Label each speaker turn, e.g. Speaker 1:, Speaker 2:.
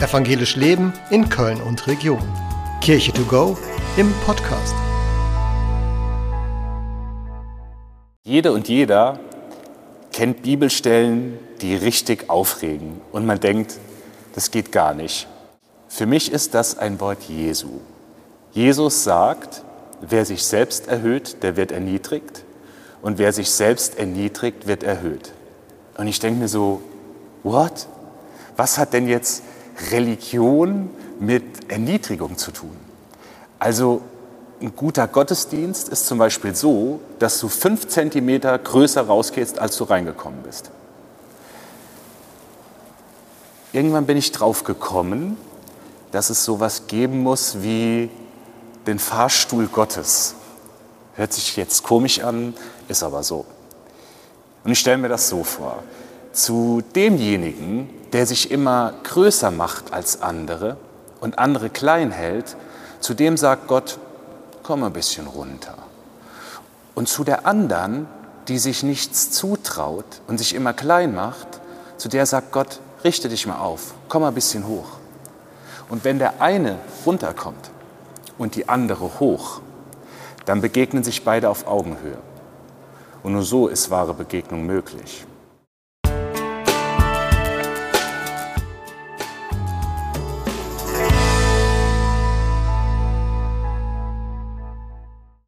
Speaker 1: Evangelisch Leben in Köln und Region. Kirche to go im Podcast.
Speaker 2: Jede und jeder kennt Bibelstellen, die richtig aufregen und man denkt, das geht gar nicht. Für mich ist das ein Wort Jesu. Jesus sagt, wer sich selbst erhöht, der wird erniedrigt und wer sich selbst erniedrigt, wird erhöht. Und ich denke mir so, what? Was hat denn jetzt Religion mit Erniedrigung zu tun? Also ein guter Gottesdienst ist zum Beispiel so, dass du fünf Zentimeter größer rausgehst, als du reingekommen bist. Irgendwann bin ich drauf gekommen, dass es sowas geben muss wie den Fahrstuhl Gottes. Hört sich jetzt komisch an, ist aber so. Und ich stelle mir das so vor. Zu demjenigen, der sich immer größer macht als andere und andere klein hält, zu dem sagt Gott, komm ein bisschen runter. Und zu der anderen, die sich nichts zutraut und sich immer klein macht, zu der sagt Gott, richte dich mal auf, komm ein bisschen hoch. Und wenn der eine runterkommt und die andere hoch, dann begegnen sich beide auf Augenhöhe. Und nur so ist wahre Begegnung möglich.